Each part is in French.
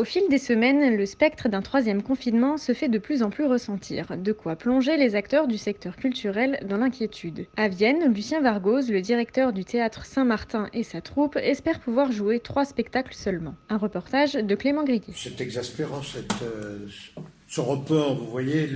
Au fil des semaines, le spectre d'un troisième confinement se fait de plus en plus ressentir, de quoi plonger les acteurs du secteur culturel dans l'inquiétude. À Vienne, Lucien Vargose, le directeur du théâtre Saint-Martin et sa troupe, espère pouvoir jouer trois spectacles seulement. Un reportage de Clément Griguet. C'est exaspérant cette, euh, ce report, vous voyez,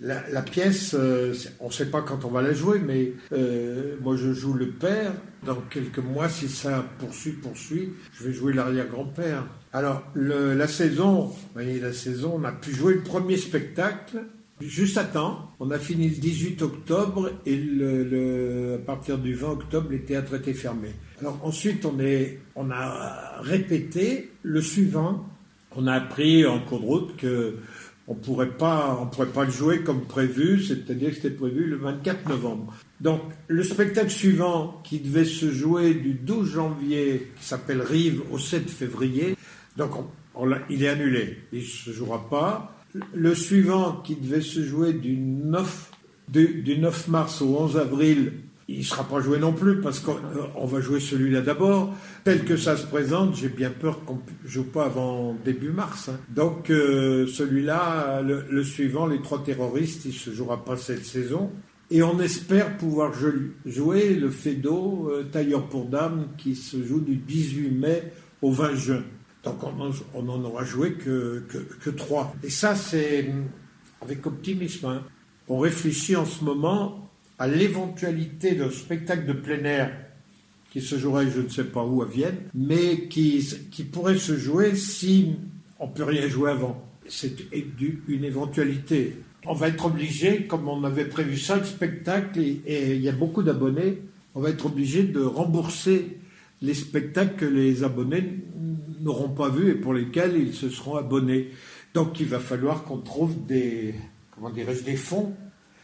la, pièce, euh, on ne sait pas quand on va la jouer, mais euh, moi je joue le père. Dans quelques mois, si ça poursuit, poursuit, je vais jouer l'arrière-grand-père. Alors, la saison, vous voyez, la saison, on a pu jouer le premier spectacle juste à temps. On a fini le 18 octobre et à partir du 20 octobre, les théâtres étaient fermés. Alors ensuite, on, est, on a répété le suivant. On a appris en cours de route que on pourrait pas, on pourrait pas le jouer comme prévu, c'est-à-dire que c'était prévu le 24 novembre. Donc, le spectacle suivant, qui devait se jouer du 12 janvier, qui s'appelle Rive, au 7 février, donc on, on il est annulé, il se jouera pas. Le suivant, qui devait se jouer du 9, du, du 9 mars au 11 avril, il ne sera pas joué non plus parce qu'on euh, va jouer celui-là d'abord. Tel que ça se présente, j'ai bien peur qu'on ne joue pas avant début mars. Hein. Donc euh, celui-là, le, suivant, les trois terroristes, il ne se jouera pas cette saison. Et on espère pouvoir jouer le Fedo, euh, tailleur pour dames, qui se joue du 18 mai au 20 juin. Donc on, on en aura joué que trois. Et ça, c'est avec optimisme. Hein. On réfléchit en ce moment à l'éventualité d'un spectacle de plein air qui se jouerait je ne sais pas où à Vienne, mais qui, qui pourrait se jouer si on peut rien jouer avant. C'est une éventualité. On va être obligé, comme on avait prévu cinq spectacles et, il y a beaucoup d'abonnés, on va être obligé de rembourser les spectacles que les abonnés n'auront pas vus et pour lesquels ils se seront abonnés. Donc il va falloir qu'on trouve des, comment des fonds